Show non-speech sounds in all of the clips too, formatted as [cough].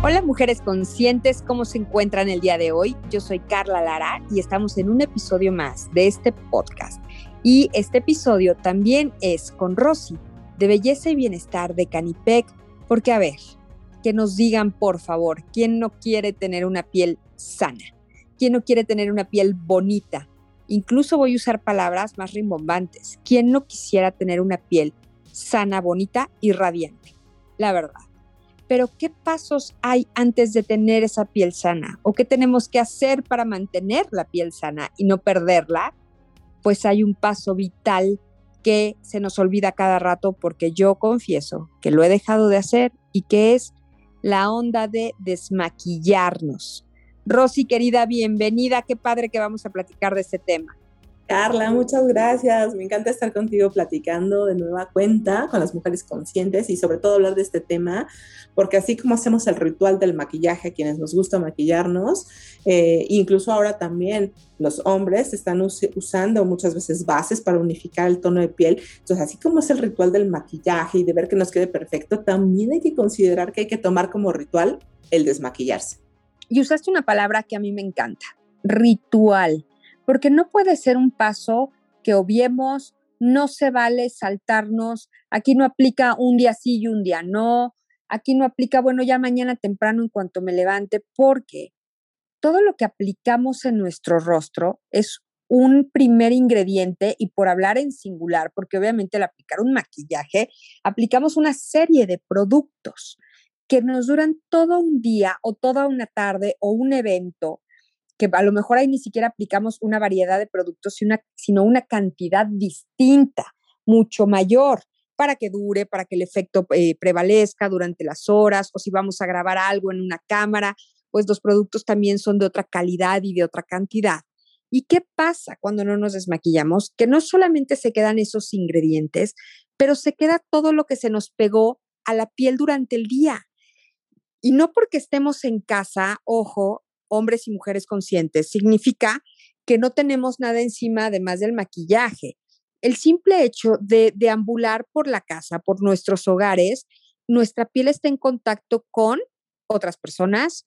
Hola mujeres conscientes, ¿cómo se encuentran el día de hoy? Yo soy Carla Lara y estamos en un episodio más de este podcast. Y este episodio también es con Rosy, de Belleza y Bienestar de Canipec, porque a ver, que nos digan por favor, ¿quién no quiere tener una piel sana? ¿Quién no quiere tener una piel bonita? Incluso voy a usar palabras más rimbombantes. ¿Quién no quisiera tener una piel sana, bonita y radiante? La verdad pero ¿qué pasos hay antes de tener esa piel sana? ¿O qué tenemos que hacer para mantener la piel sana y no perderla? Pues hay un paso vital que se nos olvida cada rato porque yo confieso que lo he dejado de hacer y que es la onda de desmaquillarnos. Rosy, querida, bienvenida. Qué padre que vamos a platicar de este tema. Carla, muchas gracias. Me encanta estar contigo platicando de nueva cuenta con las mujeres conscientes y sobre todo hablar de este tema, porque así como hacemos el ritual del maquillaje a quienes nos gusta maquillarnos, eh, incluso ahora también los hombres están usando muchas veces bases para unificar el tono de piel. Entonces, así como es el ritual del maquillaje y de ver que nos quede perfecto, también hay que considerar que hay que tomar como ritual el desmaquillarse. Y usaste una palabra que a mí me encanta, ritual porque no puede ser un paso que obviemos, no se vale saltarnos, aquí no aplica un día sí y un día no, aquí no aplica, bueno, ya mañana temprano en cuanto me levante, porque todo lo que aplicamos en nuestro rostro es un primer ingrediente y por hablar en singular, porque obviamente al aplicar un maquillaje, aplicamos una serie de productos que nos duran todo un día o toda una tarde o un evento que a lo mejor ahí ni siquiera aplicamos una variedad de productos, sino una cantidad distinta, mucho mayor, para que dure, para que el efecto eh, prevalezca durante las horas, o si vamos a grabar algo en una cámara, pues los productos también son de otra calidad y de otra cantidad. ¿Y qué pasa cuando no nos desmaquillamos? Que no solamente se quedan esos ingredientes, pero se queda todo lo que se nos pegó a la piel durante el día. Y no porque estemos en casa, ojo, hombres y mujeres conscientes, significa que no tenemos nada encima además del maquillaje. El simple hecho de deambular por la casa, por nuestros hogares, nuestra piel está en contacto con otras personas,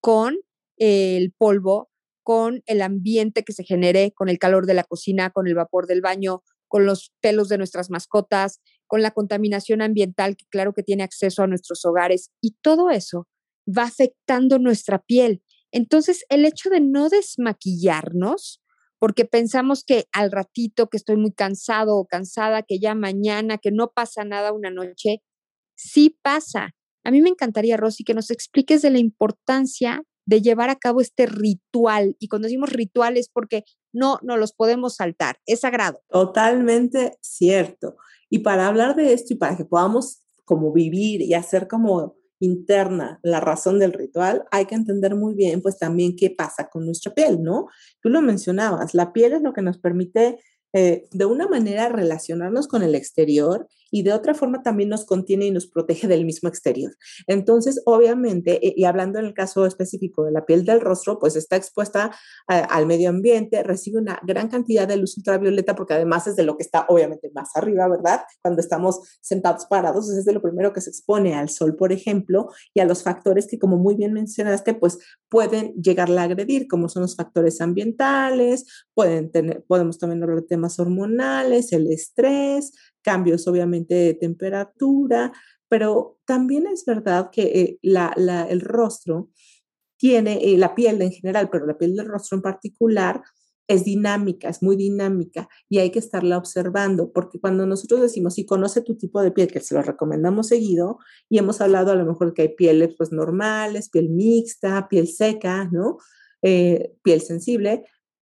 con el polvo, con el ambiente que se genere, con el calor de la cocina, con el vapor del baño, con los pelos de nuestras mascotas, con la contaminación ambiental que claro que tiene acceso a nuestros hogares y todo eso va afectando nuestra piel. Entonces, el hecho de no desmaquillarnos, porque pensamos que al ratito que estoy muy cansado o cansada, que ya mañana, que no pasa nada una noche, sí pasa. A mí me encantaría, Rosy, que nos expliques de la importancia de llevar a cabo este ritual. Y cuando decimos ritual es porque no, no los podemos saltar, es sagrado. Totalmente cierto. Y para hablar de esto y para que podamos como vivir y hacer como interna la razón del ritual, hay que entender muy bien pues también qué pasa con nuestra piel, ¿no? Tú lo mencionabas, la piel es lo que nos permite eh, de una manera relacionarnos con el exterior y de otra forma también nos contiene y nos protege del mismo exterior. Entonces, obviamente, eh, y hablando en el caso específico de la piel del rostro, pues está expuesta al medio ambiente, recibe una gran cantidad de luz ultravioleta porque además es de lo que está obviamente más arriba, ¿verdad? Cuando estamos sentados parados, es de lo primero que se expone al sol, por ejemplo, y a los factores que, como muy bien mencionaste, pues pueden llegarla a agredir, como son los factores ambientales, pueden tener, podemos también hablar de temas hormonales, el estrés, cambios obviamente de temperatura, pero también es verdad que eh, la, el rostro tiene, eh, la piel en general, pero la piel del rostro en particular, es dinámica, es muy dinámica y hay que estarla observando, porque cuando nosotros decimos, si conoce tu tipo de piel, que se lo recomendamos seguido, y hemos hablado a lo mejor que hay pieles pues normales, piel mixta, piel seca, ¿no? Eh, piel sensible,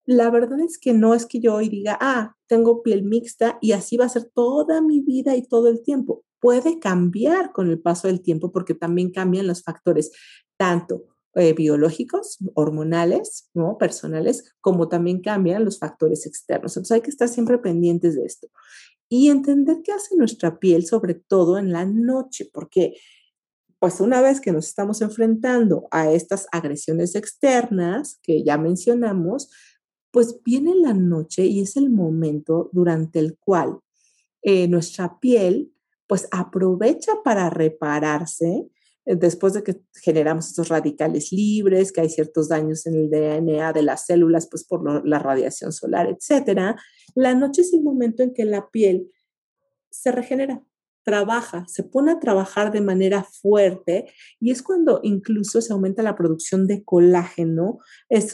la verdad es que no es que yo hoy diga, ah, tengo piel mixta y así va a ser toda mi vida y todo el tiempo. Puede cambiar con el paso del tiempo porque también cambian los factores, tanto eh, biológicos, hormonales, ¿no? personales, como también cambian los factores externos. Entonces hay que estar siempre pendientes de esto y entender qué hace nuestra piel, sobre todo en la noche, porque pues una vez que nos estamos enfrentando a estas agresiones externas que ya mencionamos, pues viene la noche y es el momento durante el cual eh, nuestra piel pues aprovecha para repararse eh, después de que generamos estos radicales libres, que hay ciertos daños en el DNA de las células, pues por la radiación solar, etcétera, la noche es el momento en que la piel se regenera, trabaja, se pone a trabajar de manera fuerte y es cuando incluso se aumenta la producción de colágeno, es,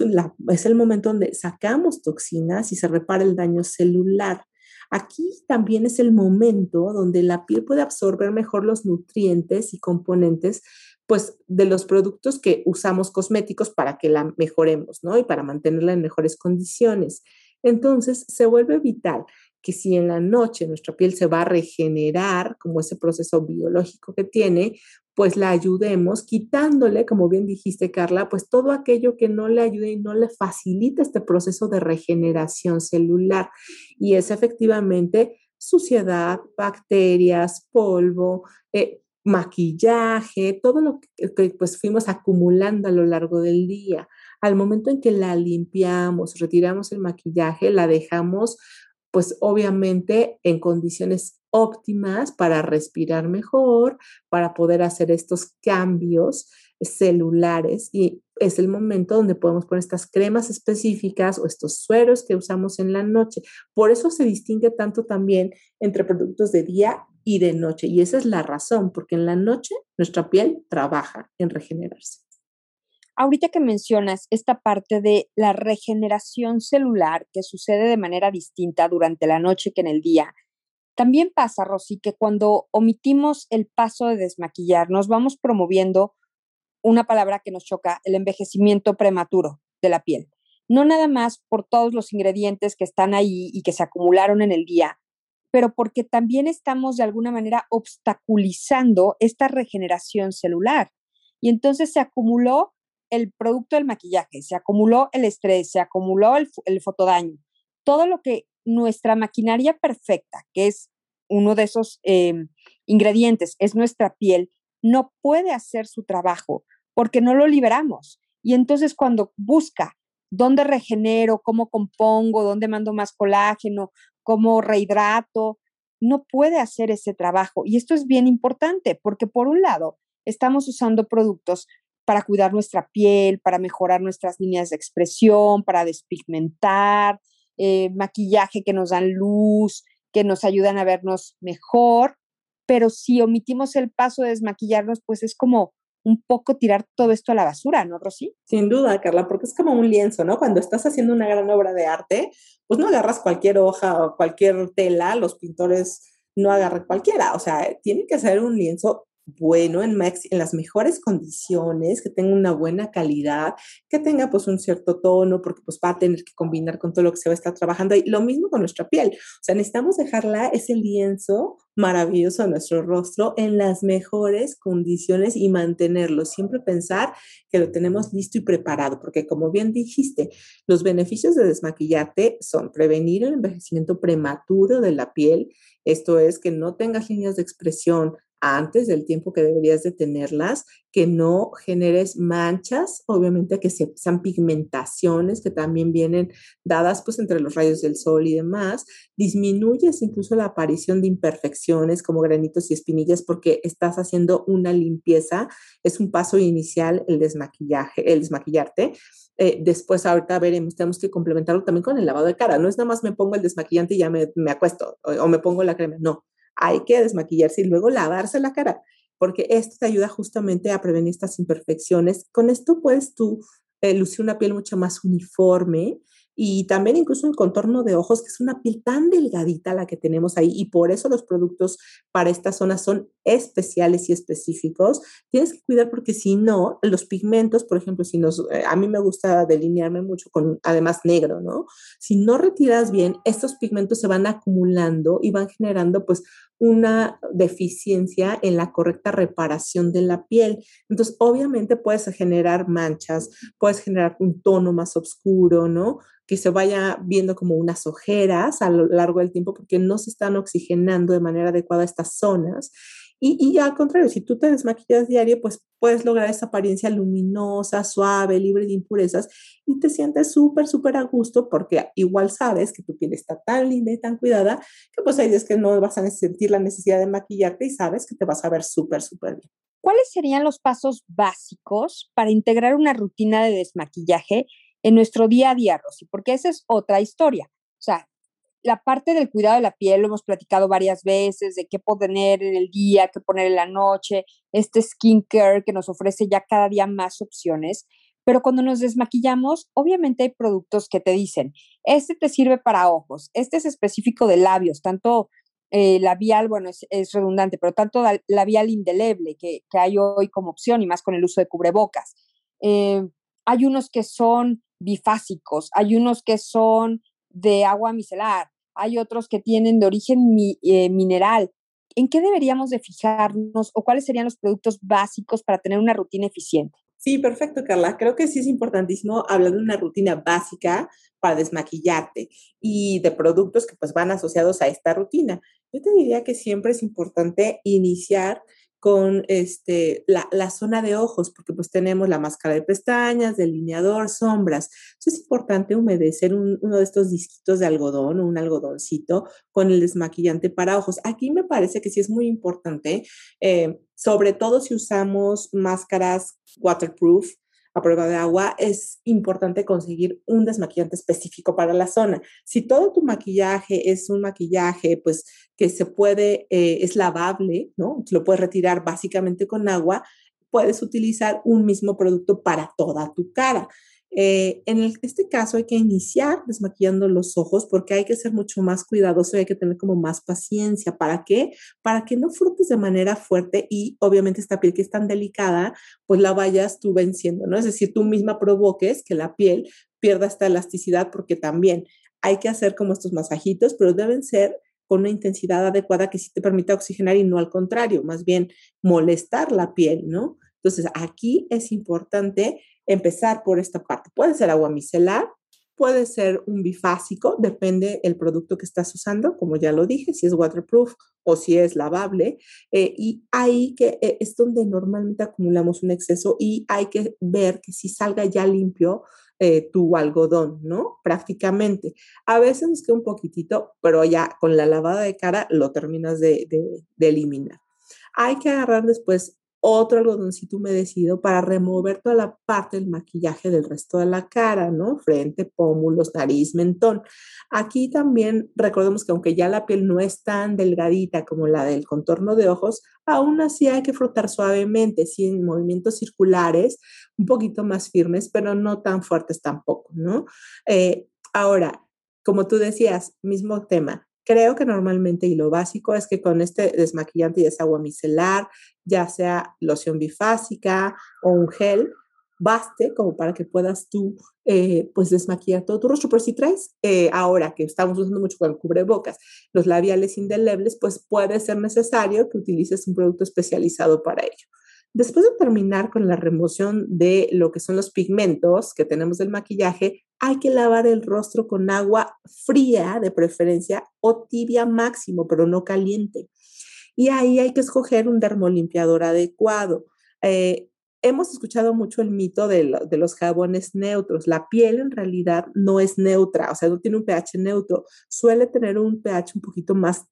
es el momento donde sacamos toxinas y se repara el daño celular. Aquí también es el momento donde la piel puede absorber mejor los nutrientes y componentes pues de los productos que usamos cosméticos para que la mejoremos, ¿no? Y para mantenerla en mejores condiciones. Entonces, se vuelve vital que si en la noche nuestra piel se va a regenerar, como ese proceso biológico que tiene, pues la ayudemos quitándole, como bien dijiste, Carla, pues todo aquello que no le ayude y no le facilita este proceso de regeneración celular. Y es efectivamente suciedad, bacterias, polvo, eh, maquillaje, todo lo que, que, pues fuimos acumulando a lo largo del día. Al momento en que la limpiamos, retiramos el maquillaje, la dejamos pues obviamente en condiciones óptimas para respirar mejor, para poder hacer estos cambios celulares y es el momento donde podemos poner estas cremas específicas o estos sueros que usamos en la noche. Por eso se distingue tanto también entre productos de día y de noche y esa es la razón, porque en la noche nuestra piel trabaja en regenerarse. Ahorita que mencionas esta parte de la regeneración celular que sucede de manera distinta durante la noche que en el día, también pasa, Rosy, que cuando omitimos el paso de desmaquillarnos, vamos promoviendo una palabra que nos choca, el envejecimiento prematuro de la piel. No nada más por todos los ingredientes que están ahí y que se acumularon en el día, pero porque también estamos de alguna manera obstaculizando esta regeneración celular. Y entonces se acumuló el producto del maquillaje, se acumuló el estrés, se acumuló el, fotodaño, todo lo que nuestra maquinaria perfecta, que es uno de esos em, ingredientes, es nuestra piel, no puede hacer su trabajo porque no lo liberamos. Y entonces cuando busca dónde regenero, cómo compongo, dónde mando más colágeno, cómo rehidrato, no puede hacer ese trabajo. Y esto es bien importante porque por un lado, estamos usando productos para cuidar nuestra piel, para mejorar nuestras líneas de expresión, para despigmentar, eh, maquillaje que nos dan luz, que nos ayudan a vernos mejor, pero si omitimos el paso de desmaquillarnos, pues es como un poco tirar todo esto a la basura, ¿no, Rosy? Sin duda, Carla, porque es como un lienzo, ¿no? Cuando estás haciendo una gran obra de arte, pues no agarras cualquier hoja o cualquier tela, los pintores no agarran cualquiera, o sea, tiene que ser un lienzo bueno, en, en las mejores condiciones, que tenga una buena calidad, que tenga pues un cierto tono, porque pues va a tener que combinar con todo lo que se va a estar trabajando. Y lo mismo con nuestra piel. O sea, necesitamos dejarla, ese lienzo maravilloso de nuestro rostro en las mejores condiciones y mantenerlo. Siempre pensar que lo tenemos listo y preparado, porque como bien dijiste, los beneficios de desmaquillarte son prevenir el envejecimiento prematuro de la piel, esto es que no tengas líneas de expresión antes del tiempo que deberías de tenerlas, que no generes manchas, obviamente que sean pigmentaciones que también vienen dadas pues entre los rayos del sol y demás, disminuyes incluso la aparición de imperfecciones como granitos y espinillas porque estás haciendo una limpieza, es un paso inicial el desmaquillaje, el desmaquillarte. Eh, después ahorita veremos, tenemos que complementarlo también con el lavado de cara, no es nada más me pongo el desmaquillante y ya me, me acuesto o me pongo la crema, no, hay que desmaquillarse y luego lavarse la cara, porque esto te ayuda justamente a prevenir estas imperfecciones. Con esto puedes tú eh, lucir una piel mucho más uniforme y también incluso el contorno de ojos, que es una piel tan delgadita la que tenemos ahí y por eso los productos para esta zona son especiales y específicos. Tienes que cuidar porque si no, los pigmentos, por ejemplo, si nos, eh, a mí me gusta delinearme mucho con además negro, ¿no? Si no retiras bien, estos pigmentos se van acumulando y van generando pues una deficiencia en la correcta reparación de la piel. Entonces, obviamente puedes generar manchas, puedes generar un tono más oscuro, ¿no? Que se vaya viendo como unas ojeras a lo largo del tiempo porque no se están oxigenando de manera adecuada estas zonas. Y, al contrario, si tú te desmaquillas diario, pues puedes lograr esa apariencia luminosa, suave, libre de impurezas y te sientes súper, súper a gusto porque igual sabes que tu piel está tan linda y tan cuidada que pues hay días que no vas a sentir la necesidad de maquillarte y sabes que te vas a ver súper, súper bien. ¿Cuáles serían los pasos básicos para integrar una rutina de desmaquillaje en nuestro día a día, Rosy? Porque esa es otra historia. O sea, la parte del cuidado de la piel lo hemos platicado varias veces, de qué poner en el día, qué poner en la noche, este skincare que nos ofrece ya cada día más opciones. Pero cuando nos desmaquillamos, obviamente hay productos que te dicen, este te sirve para ojos, este es específico de labios, tanto eh, labial, bueno, es, redundante, pero tanto labial indeleble que, hay hoy como opción y más con el uso de cubrebocas. Eh, hay unos que son bifásicos, hay unos que son de agua micelar, hay otros que tienen de origen eh, mineral. ¿En qué deberíamos de fijarnos o cuáles serían los productos básicos para tener una rutina eficiente? Sí, perfecto, Carla. Creo que sí es importantísimo hablar de una rutina básica para desmaquillarte y de productos que pues van asociados a esta rutina. Yo te diría que siempre es importante iniciar con este, la, zona de ojos, porque pues tenemos la máscara de pestañas, delineador, sombras. Entonces es importante humedecer uno de estos disquitos de algodón o un algodoncito con el desmaquillante para ojos. Aquí me parece que sí es muy importante, eh, sobre todo si usamos máscaras waterproof, a prueba de agua, es importante conseguir un desmaquillante específico para la zona. Si todo tu maquillaje es un maquillaje, pues que se puede, eh, es lavable, ¿no? Lo puedes retirar básicamente con agua, puedes utilizar un mismo producto para toda tu cara. Eh, en este caso hay que iniciar desmaquillando los ojos porque hay que ser mucho más cuidadoso y hay que tener como más paciencia. ¿Para qué? Para que no frutes de manera fuerte y obviamente esta piel que es tan delicada, pues la vayas tú venciendo, ¿no? Es decir, tú misma provoques que la piel pierda esta elasticidad porque también hay que hacer como estos masajitos, pero deben ser con una intensidad adecuada que sí te permita oxigenar y no al contrario, más bien molestar la piel, ¿no? Entonces, aquí es importante empezar por esta parte. Puede ser agua micelar, puede ser un bifásico, depende el producto que estás usando, como ya lo dije, si es waterproof o si es lavable. Eh, y ahí que eh, es donde normalmente acumulamos un exceso y hay que ver que si salga ya limpio eh, tu algodón, ¿no? Prácticamente. A veces nos queda un poquitito, pero ya con la lavada de cara lo terminas de, de eliminar. Hay que agarrar después otro algodoncito humedecido para remover toda la parte del maquillaje del resto de la cara, ¿no? Frente, pómulos, nariz, mentón. Aquí también recordemos que aunque ya la piel no es tan delgadita como la del contorno de ojos, aún así hay que frotar suavemente, sin movimientos circulares, un poquito más firmes, pero no tan fuertes tampoco, ¿no? Eh, ahora, como tú decías, mismo tema, Creo que normalmente y lo básico es que con este desmaquillante ya sea agua micelar, ya sea loción bifásica o un gel, baste como para que puedas tú eh, pues desmaquillar todo tu rostro. Pero si traes eh, ahora que estamos usando mucho con el cubrebocas los labiales indelebles, pues puede ser necesario que utilices un producto especializado para ello. Después de terminar con la remoción de lo que son los pigmentos que tenemos del maquillaje, hay que lavar el rostro con agua fría de preferencia o tibia máximo, pero no caliente. Y ahí hay que escoger un dermolimpiador adecuado. Eh, hemos escuchado mucho el mito de, de, los jabones neutros. La piel en realidad no es neutra, o sea, no tiene un pH neutro, suele tener un pH un poquito más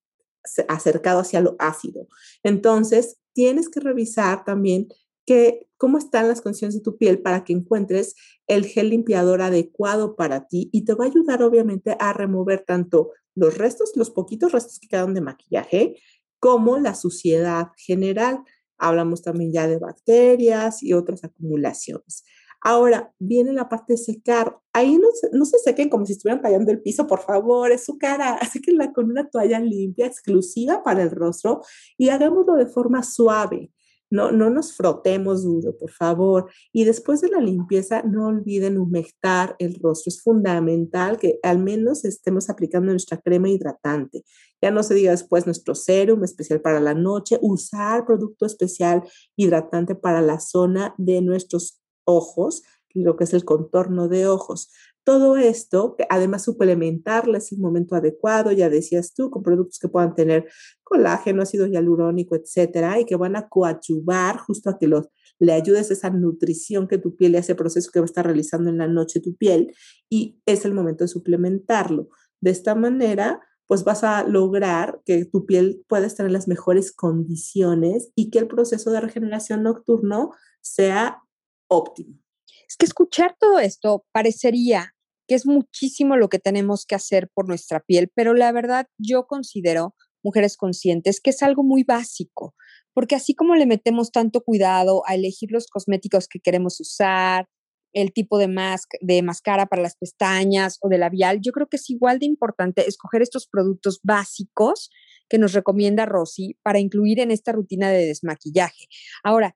acercado hacia lo ácido. Entonces, tienes que revisar también que, cómo están las condiciones de tu piel para que encuentres el gel limpiador adecuado para ti y te va a ayudar obviamente a remover tanto los restos, los poquitos restos que quedan de maquillaje, como la suciedad general. Hablamos también ya de bacterias y otras acumulaciones. Ahora, viene la parte de secar. Ahí no no se sequen como si estuvieran tallando el piso, por favor, es su cara. [laughs] Así que la con una toalla limpia, exclusiva para el rostro y hagámoslo de forma suave. No, no nos frotemos duro, por favor. Y después de la limpieza, no olviden humectar el rostro. Es fundamental que al menos estemos aplicando nuestra crema hidratante. Ya no se diga después nuestro serum especial para la noche, usar producto especial hidratante para la zona de nuestros ojos, lo que es el contorno de ojos. Todo esto, además suplementarles el momento adecuado, ya decías tú, con productos que puedan tener colágeno, ácido hialurónico, etcétera, y que van a coadyuvar justo a que los, le ayudes esa nutrición que tu piel y ese proceso que va a estar realizando en la noche tu piel, y es el momento de suplementarlo. De esta manera, pues vas a lograr que tu piel pueda estar en las mejores condiciones y que el proceso de regeneración nocturno sea óptimo. Es que escuchar todo esto parecería que es muchísimo lo que tenemos que hacer por nuestra piel, pero la verdad yo considero, mujeres conscientes, que es algo muy básico, porque así como le metemos tanto cuidado a elegir los cosméticos que queremos usar, el tipo de, máscara para las pestañas o de labial, yo creo que es igual de importante escoger estos productos básicos que nos recomienda Rosy para incluir en esta rutina de desmaquillaje. Ahora,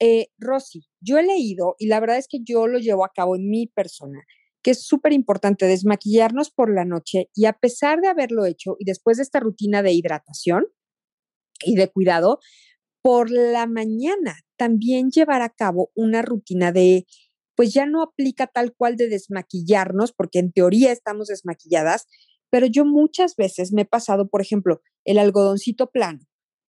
eh, Rosy, yo he leído y la verdad es que yo lo llevo a cabo en mi persona que es súper importante desmaquillarnos por la noche y a pesar de haberlo hecho y después de esta rutina de hidratación y de cuidado, por la mañana también llevar a cabo una rutina de, pues ya no aplica tal cual de desmaquillarnos, porque en teoría estamos desmaquilladas, pero yo muchas veces me he pasado, por ejemplo, el algodoncito plano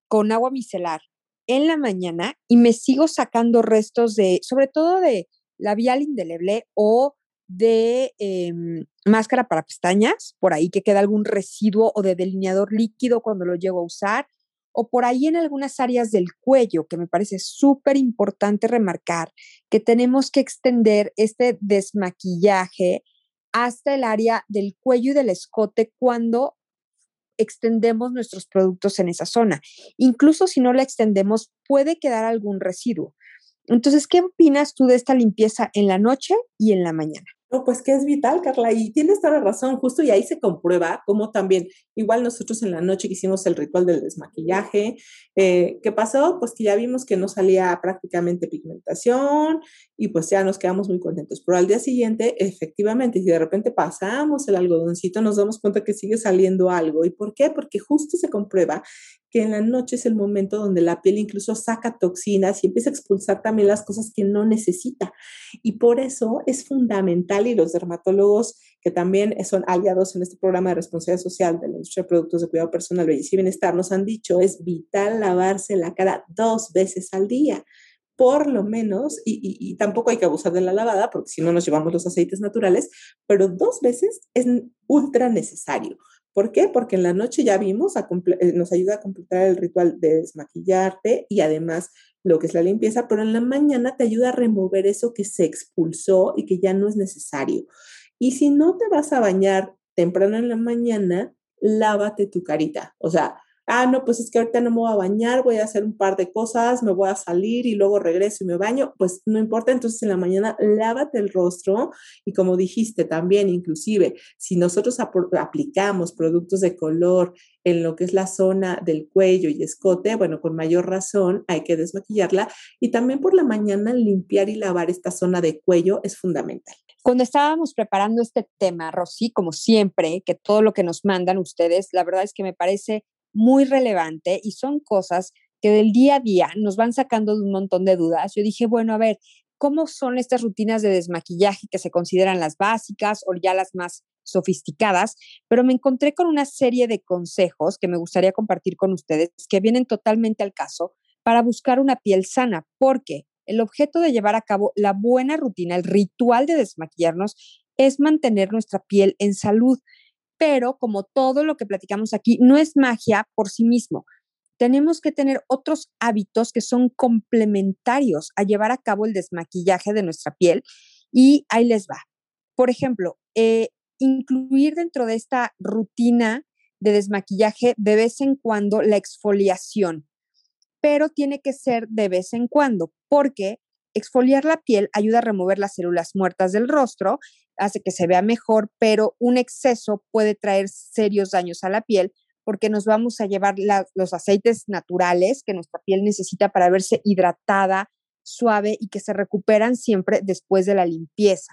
con agua micelar en la mañana y me sigo sacando restos de, sobre todo de labial indeleble o de em, máscara para pestañas, por ahí que queda algún residuo o de delineador líquido cuando lo llego a usar, o por ahí en algunas áreas del cuello, que me parece súper importante remarcar, que tenemos que extender este desmaquillaje hasta el área del cuello y del escote cuando extendemos nuestros productos en esa zona. Incluso si no la extendemos, puede quedar algún residuo. Entonces, ¿qué opinas tú de esta limpieza en la noche y en la mañana? No, pues que es vital, Carla, y tienes toda la razón, justo y ahí se comprueba cómo también, igual nosotros en la noche que hicimos el ritual del desmaquillaje, eh, ¿qué pasó? Pues que ya vimos que no salía prácticamente pigmentación y pues ya nos quedamos muy contentos, pero al día siguiente, efectivamente, si de repente pasamos el algodoncito, nos damos cuenta que sigue saliendo algo. ¿Y por qué? Porque justo se comprueba que en la noche es el momento donde la piel incluso saca toxinas y empieza a expulsar también las cosas que no necesita. Y por eso es fundamental y los dermatólogos que también son aliados en este programa de responsabilidad social de la industria de productos de cuidado personal, belleza y bienestar, nos han dicho es vital lavarse la cara dos veces al día por lo menos, y, y, tampoco hay que abusar de la lavada, porque si no nos llevamos los aceites naturales, pero dos veces es ultra necesario. ¿Por qué? Porque en la noche ya vimos, eh, nos ayuda a completar el ritual de desmaquillarte y además lo que es la limpieza, pero en la mañana te ayuda a remover eso que se expulsó y que ya no es necesario. Y si no te vas a bañar temprano en la mañana, lávate tu carita. O sea, ah, no, pues es que ahorita no me voy a bañar, voy a hacer un par de cosas, me voy a salir y luego regreso y me baño, pues no importa, entonces en la mañana lávate el rostro y como dijiste también, inclusive, si nosotros aplicamos productos de color en lo que es la zona del cuello y escote, bueno, con mayor razón hay que desmaquillarla y también por la mañana limpiar y lavar esta zona de cuello es fundamental. Cuando estábamos preparando este tema, Rosy, como siempre, que todo lo que nos mandan ustedes, la verdad es que me parece muy relevante y son cosas que del día a día nos van sacando de un montón de dudas. Yo dije, bueno, a ver, ¿cómo son estas rutinas de desmaquillaje que se consideran las básicas o ya las más sofisticadas? Pero me encontré con una serie de consejos que me gustaría compartir con ustedes que vienen totalmente al caso para buscar una piel sana, porque el objeto de llevar a cabo la buena rutina, el ritual de desmaquillarnos, es mantener nuestra piel en salud pero como todo lo que platicamos aquí, no es magia por sí mismo. Tenemos que tener otros hábitos que son complementarios a llevar a cabo el desmaquillaje de nuestra piel y ahí les va. Por ejemplo, eh, incluir dentro de esta rutina de desmaquillaje de vez en cuando la exfoliación, pero tiene que ser de vez en cuando, porque exfoliar la piel ayuda a remover las células muertas del rostro, hace que se vea mejor, pero un exceso puede traer serios daños a la piel porque nos vamos a llevar los aceites naturales que nuestra piel necesita para verse hidratada, suave y que se recuperan siempre después de la limpieza.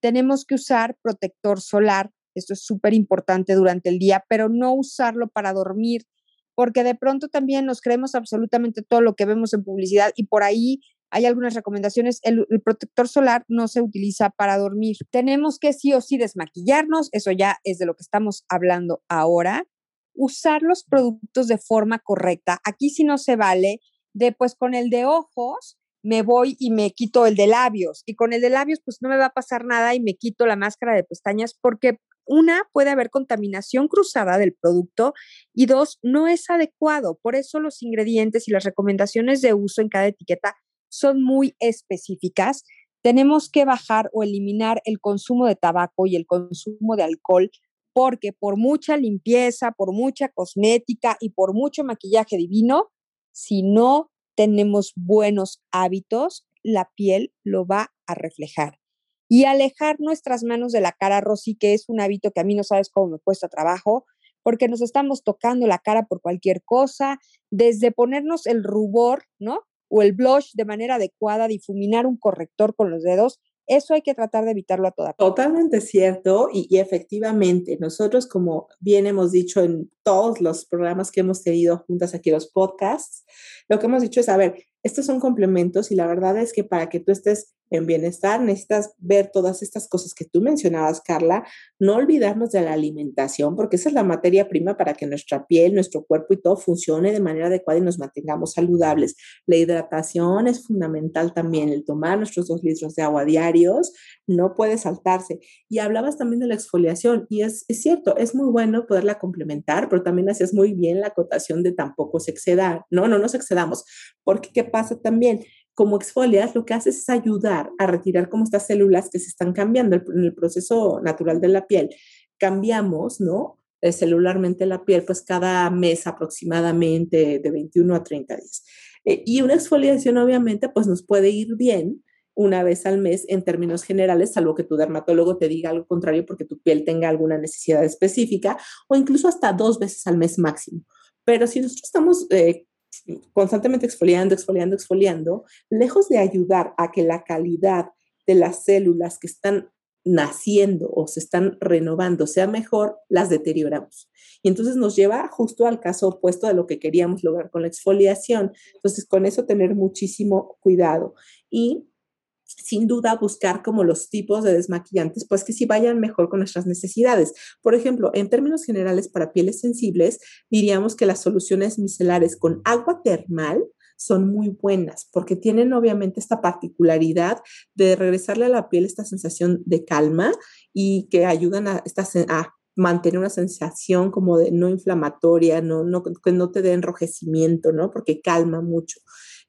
Tenemos que usar protector solar, esto es súper importante durante el día, pero no usarlo para dormir, porque de pronto también nos creemos absolutamente todo lo que vemos en publicidad y por ahí hay algunas recomendaciones. El, protector solar no se utiliza para dormir. Tenemos que sí o sí desmaquillarnos, eso ya es de lo que estamos hablando ahora. Usar los productos de forma correcta. Aquí sí no se vale de pues con el de ojos me voy y me quito el de labios y con el de labios pues no me va a pasar nada y me quito la máscara de pestañas porque una, puede haber contaminación cruzada del producto y dos, no es adecuado. Por eso los ingredientes y las recomendaciones de uso en cada etiqueta son muy específicas. Tenemos que bajar o eliminar el consumo de tabaco y el consumo de alcohol porque por mucha limpieza, por mucha cosmética y por mucho maquillaje divino, si no tenemos buenos hábitos, la piel lo va a reflejar y alejar nuestras manos de la cara, Rosy, que es un hábito que a mí no sabes cómo me cuesta trabajo, porque nos estamos tocando la cara por cualquier cosa, desde ponernos el rubor, ¿no? O el blush de manera adecuada, difuminar un corrector con los dedos, eso hay que tratar de evitarlo a toda Totalmente cierto y, efectivamente, nosotros como bien hemos dicho en todos los programas que hemos tenido juntas aquí, los podcasts, lo que hemos dicho es, a ver, estos son complementos y la verdad es que para que tú estés en bienestar, necesitas ver todas estas cosas que tú mencionabas, Carla, no olvidarnos de la alimentación, porque esa es la materia prima para que nuestra piel, nuestro cuerpo y todo funcione de manera adecuada y nos mantengamos saludables. La hidratación es fundamental también, el tomar nuestros dos litros de agua diarios no puede saltarse. Y hablabas también de la exfoliación, y es, cierto, es muy bueno poderla complementar, pero también hacías muy bien la acotación de tampoco se exceda, no, no nos excedamos, porque ¿qué pasa también? Como exfolias, lo que haces es ayudar a retirar como estas células que se están cambiando en el proceso natural de la piel. Cambiamos, ¿no? Eh, celularmente la piel, pues cada mes aproximadamente de 21 a 30 días. Eh, y una exfoliación obviamente pues nos puede ir bien una vez al mes en términos generales, salvo que tu dermatólogo te diga algo contrario porque tu piel tenga alguna necesidad específica o incluso hasta dos veces al mes máximo. Pero si nosotros estamos eh, constantemente exfoliando, exfoliando, exfoliando, lejos de ayudar a que la calidad de las células que están naciendo o se están renovando sea mejor, las deterioramos. Y entonces nos lleva justo al caso opuesto de lo que queríamos lograr con la exfoliación. Entonces, con eso tener muchísimo cuidado. Y sin duda buscar como los tipos de desmaquillantes, pues que sí vayan mejor con nuestras necesidades. Por ejemplo, en términos generales para pieles sensibles, diríamos que las soluciones micelares con agua termal son muy buenas porque tienen obviamente esta particularidad de regresarle a la piel esta sensación de calma y que ayudan a, esta, a mantener una sensación como de no inflamatoria, no, no, que no te dé enrojecimiento, ¿no? Porque calma mucho.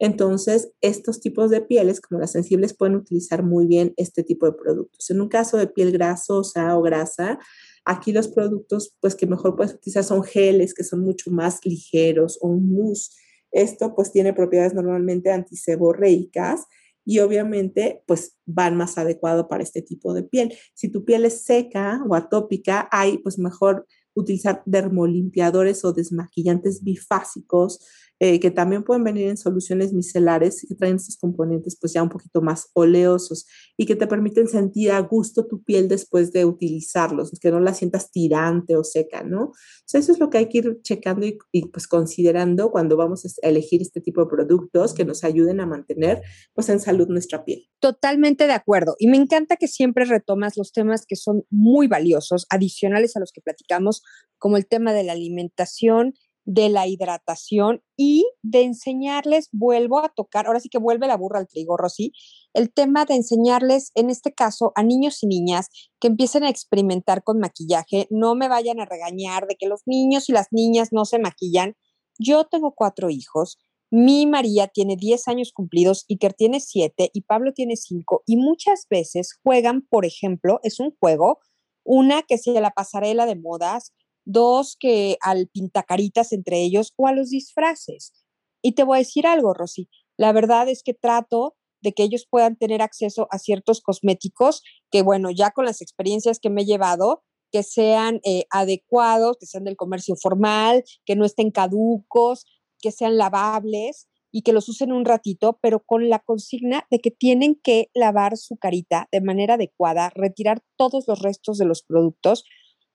Entonces, estos tipos de pieles, como las sensibles, pueden utilizar muy bien este tipo de productos. En un caso de piel grasosa o grasa, aquí los productos, pues que mejor puedes utilizar son geles, que son mucho más ligeros, o mousse. Esto, pues, tiene propiedades normalmente antiseborreicas y obviamente pues van más adecuado para este tipo de piel. Si tu piel es seca o atópica, hay pues mejor utilizar dermolimpiadores o desmaquillantes bifásicos eh, que también pueden venir en soluciones micelares que traen estos componentes pues ya un poquito más oleosos y que te permiten sentir a gusto tu piel después de utilizarlos, que no la sientas tirante o seca, ¿no? eso es lo que hay que ir checando y, y, pues considerando cuando vamos a elegir este tipo de productos que nos ayuden a mantener pues en salud nuestra piel. Totalmente de acuerdo y me encanta que siempre retomas los temas que son muy valiosos, adicionales a los que platicamos, como el tema de la alimentación de la hidratación y de enseñarles, vuelvo a tocar, ahora sí que vuelve la burra al trigo, Rosy, el tema de enseñarles, en este caso, a niños y niñas que empiecen a experimentar con maquillaje, no me vayan a regañar de que los niños y las niñas no se maquillan. Yo tengo cuatro hijos, mi María tiene 10 años cumplidos, Iker tiene 7 y Pablo tiene 5 y muchas veces juegan, por ejemplo, es un juego, una que sea la pasarela de modas, dos que al pintacaritas entre ellos o a los disfraces. Y te voy a decir algo, Rosy, la verdad es que trato de que ellos puedan tener acceso a ciertos cosméticos que, bueno, ya con las experiencias que me he llevado, que sean eh, adecuados, que sean del comercio formal, que no estén caducos, que sean lavables y que los usen un ratito, pero con la consigna de que tienen que lavar su carita de manera adecuada, retirar todos los restos de los productos,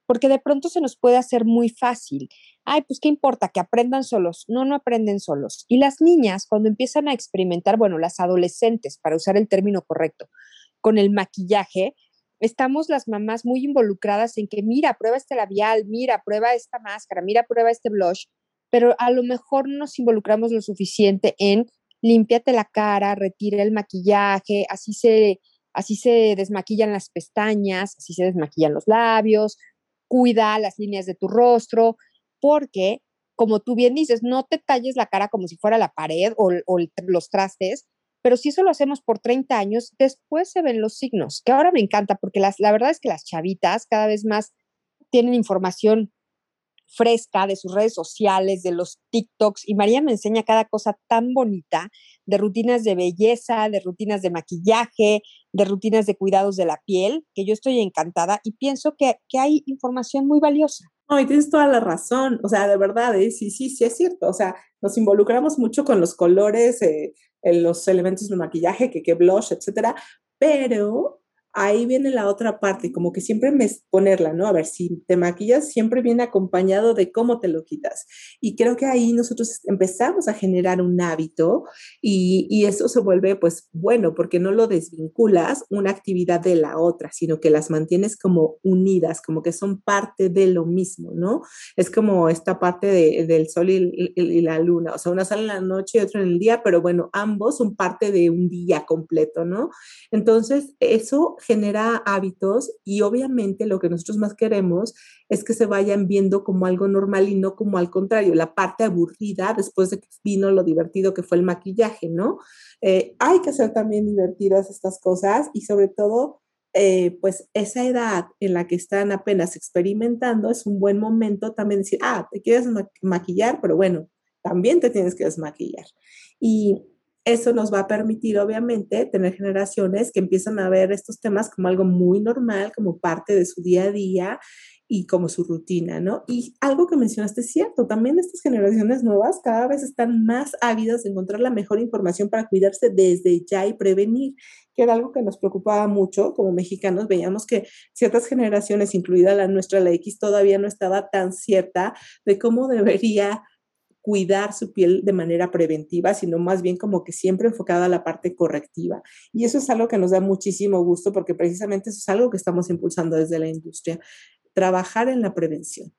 porque de pronto se nos puede hacer muy fácil. Ay, pues qué importa, que aprendan solos. No, no aprenden solos. Y las niñas, cuando empiezan a experimentar, bueno, las adolescentes, para usar el término correcto, con el maquillaje, estamos las mamás muy involucradas en que, mira, prueba este labial, mira, prueba esta máscara, mira, prueba este blush, pero a lo mejor no nos involucramos lo suficiente en límpiate la cara, retira el maquillaje, así se, así se desmaquillan las pestañas, así se desmaquillan los labios, cuida las líneas de tu rostro, porque, como tú bien dices, no te talles la cara como si fuera la pared o, los trastes, pero si eso lo hacemos por 30 años, después se ven los signos, que ahora me encanta, porque las, la verdad es que las chavitas cada vez más tienen información fresca de sus redes sociales, de los TikToks, y María me enseña cada cosa tan bonita de rutinas de belleza, de rutinas de maquillaje, de rutinas de cuidados de la piel, que yo estoy encantada y pienso que, hay información muy valiosa. No, y tienes toda la razón, o sea, de verdad, ¿eh? sí, sí, sí es cierto, o sea, nos involucramos mucho con los colores, eh, los elementos de maquillaje, que, que blush, etcétera, pero ahí viene la otra parte, como que siempre me ponerla, ¿no? A ver, si te maquillas, siempre viene acompañado de cómo te lo quitas. Y creo que ahí nosotros empezamos a generar un hábito y, y eso se vuelve, pues, bueno, porque no lo desvinculas una actividad de la otra, sino que las mantienes como unidas, como que son parte de lo mismo, ¿no? Es como esta parte del sol y, y la luna, o sea, una sale en la noche y otra en el día, pero bueno, ambos son parte de un día completo, ¿no? Entonces, eso genera hábitos y obviamente lo que nosotros más queremos es que se vayan viendo como algo normal y no como al contrario, la parte aburrida después de que vino lo divertido que fue el maquillaje, ¿no? Eh, hay que hacer también divertidas estas cosas y sobre todo, eh, pues esa edad en la que están apenas experimentando es un buen momento también decir, ah, te quieres maquillar, pero bueno, también te tienes que desmaquillar. Y eso nos va a permitir, obviamente, tener generaciones que empiezan a ver estos temas como algo muy normal, como parte de su día a día y como su rutina, ¿no? Y algo que mencionaste es cierto, también estas generaciones nuevas cada vez están más ávidas de encontrar la mejor información para cuidarse desde ya y prevenir, que era algo que nos preocupaba mucho como mexicanos. Veíamos que ciertas generaciones, incluida la nuestra, la X, todavía no estaba tan cierta de cómo debería cuidar su piel de manera preventiva, sino más bien como que siempre enfocada a la parte correctiva. Y eso es algo que nos da muchísimo gusto porque precisamente eso es algo que estamos impulsando desde la industria, trabajar en la prevención.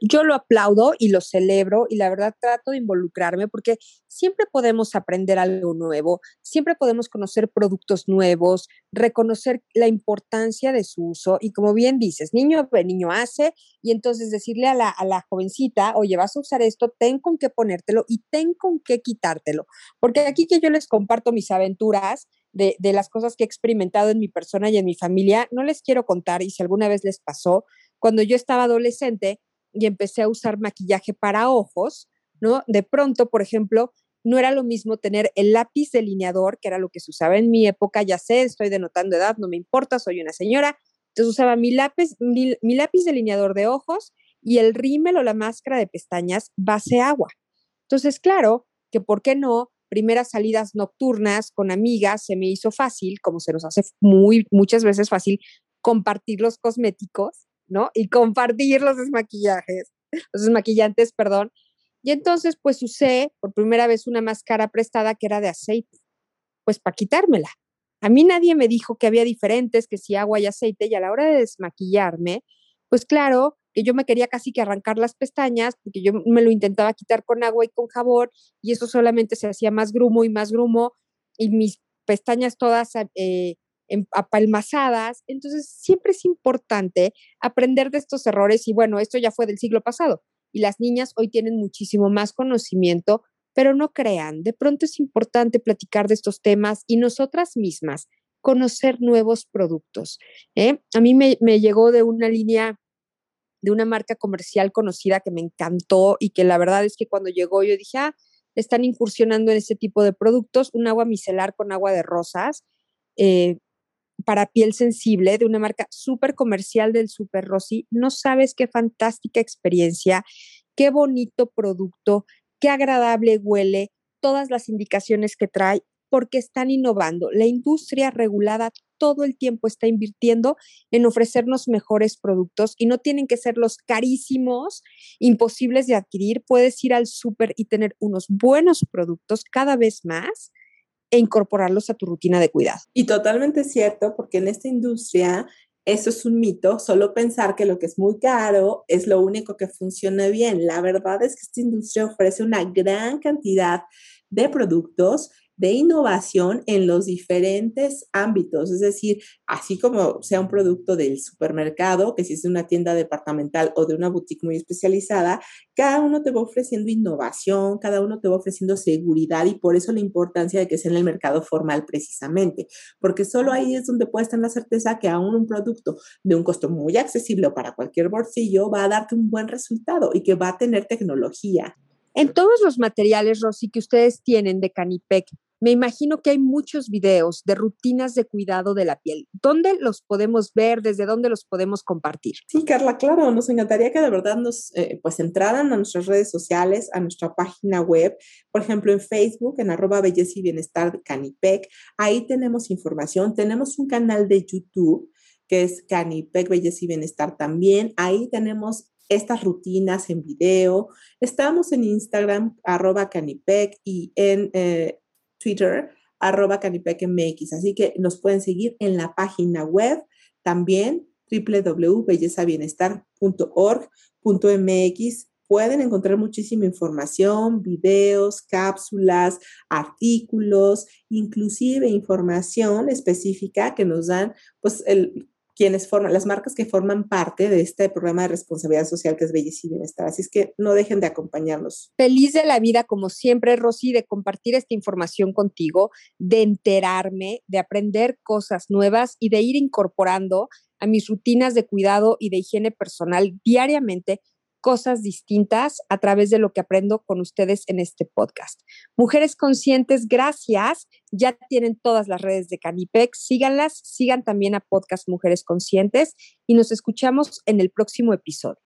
Yo lo aplaudo y lo celebro y la verdad trato de involucrarme porque siempre podemos aprender algo nuevo, siempre podemos conocer productos nuevos, reconocer la importancia de su uso y como bien dices, niño niño hace y entonces decirle a la, a la jovencita, oye, vas a usar esto, ten con qué ponértelo y ten con qué quitártelo. Porque aquí que yo les comparto mis aventuras, de, de, las cosas que he experimentado en mi persona y en mi familia, no les quiero contar y si alguna vez les pasó, cuando yo estaba adolescente, y empecé a usar maquillaje para ojos, ¿no? De pronto, por ejemplo, no era lo mismo tener el lápiz delineador, que era lo que se usaba en mi época, ya sé, estoy denotando edad, no me importa, soy una señora. Entonces usaba mi lápiz, mi, lápiz delineador de ojos y el rímel o la máscara de pestañas base agua. Entonces, claro, que por qué no, primeras salidas nocturnas con amigas se me hizo fácil, como se nos hace muy muchas veces fácil compartir los cosméticos ¿no? Y compartir los desmaquillajes, los desmaquillantes, perdón. Y entonces, pues usé por primera vez una máscara prestada que era de aceite, pues para quitármela. A mí nadie me dijo que había diferentes, que si agua y aceite, y a la hora de desmaquillarme, pues claro, que yo me quería casi que arrancar las pestañas, porque yo me lo intentaba quitar con agua y con jabón, y eso solamente se hacía más grumo y más grumo, y mis pestañas todas eh, apalmazadas. Entonces, siempre es importante aprender de estos errores y bueno, esto ya fue del siglo pasado y las niñas hoy tienen muchísimo más conocimiento, pero no crean, de pronto es importante platicar de estos temas y nosotras mismas conocer nuevos productos. ¿eh? A mí me, me llegó de una línea de una marca comercial conocida que me encantó y que la verdad es que cuando llegó yo dije, ah, están incursionando en ese tipo de productos, un agua micelar con agua de rosas eh, para piel sensible de una marca súper comercial del Super Rosy. No sabes qué fantástica experiencia, qué bonito producto, qué agradable huele, todas las indicaciones que trae, porque están innovando. La industria regulada todo el tiempo está invirtiendo en ofrecernos mejores productos y no tienen que ser los carísimos, imposibles de adquirir. Puedes ir al súper y tener unos buenos productos cada vez más e incorporarlos a tu rutina de cuidado. Y totalmente cierto, porque en esta industria eso es un mito, solo pensar que lo que es muy caro es lo único que funciona bien. La verdad es que esta industria ofrece una gran cantidad de productos de innovación en los diferentes ámbitos, es decir, así como sea un producto del supermercado, que si es de una tienda departamental o de una boutique muy especializada, cada uno te va ofreciendo innovación, cada uno te va ofreciendo seguridad y por eso la importancia de que sea en el mercado formal precisamente, porque solo ahí es donde puedes tener la certeza que aún un producto de un costo muy accesible para cualquier bolsillo va a darte un buen resultado y que va a tener tecnología. En todos los materiales, Rosy, que ustedes tienen de Canipec, me imagino que hay muchos videos de rutinas de cuidado de la piel. ¿Dónde los podemos ver? ¿Desde dónde los podemos compartir? Sí, Carla, claro, nos encantaría que de verdad nos eh, pues entraran a nuestras redes sociales, a nuestra página web, por ejemplo en Facebook, en arroba belleza y bienestar Canipec. Ahí tenemos información, tenemos un canal de YouTube que es Canipec Belleza y Bienestar también. Ahí tenemos estas rutinas en video. Estamos en Instagram, arroba Canipec, y en eh, Twitter, arroba canipecmx. Así que nos pueden seguir en la página web también www.bellezabienestar.org.mx. Pueden encontrar muchísima información, videos, cápsulas, artículos, inclusive información específica que nos dan pues el quienes forman, las marcas que forman parte de este programa de responsabilidad social que es Belleza y Bienestar. Así es que no dejen de acompañarnos. Feliz de la vida, como siempre, Rosy, de compartir esta información contigo, de enterarme, de aprender cosas nuevas y de ir incorporando a mis rutinas de cuidado y de higiene personal diariamente cosas distintas a través de lo que aprendo con ustedes en este podcast. Mujeres conscientes, gracias. Ya tienen todas las redes de Canipec. Síganlas, sigan también a Podcast Mujeres Conscientes y nos escuchamos en el próximo episodio.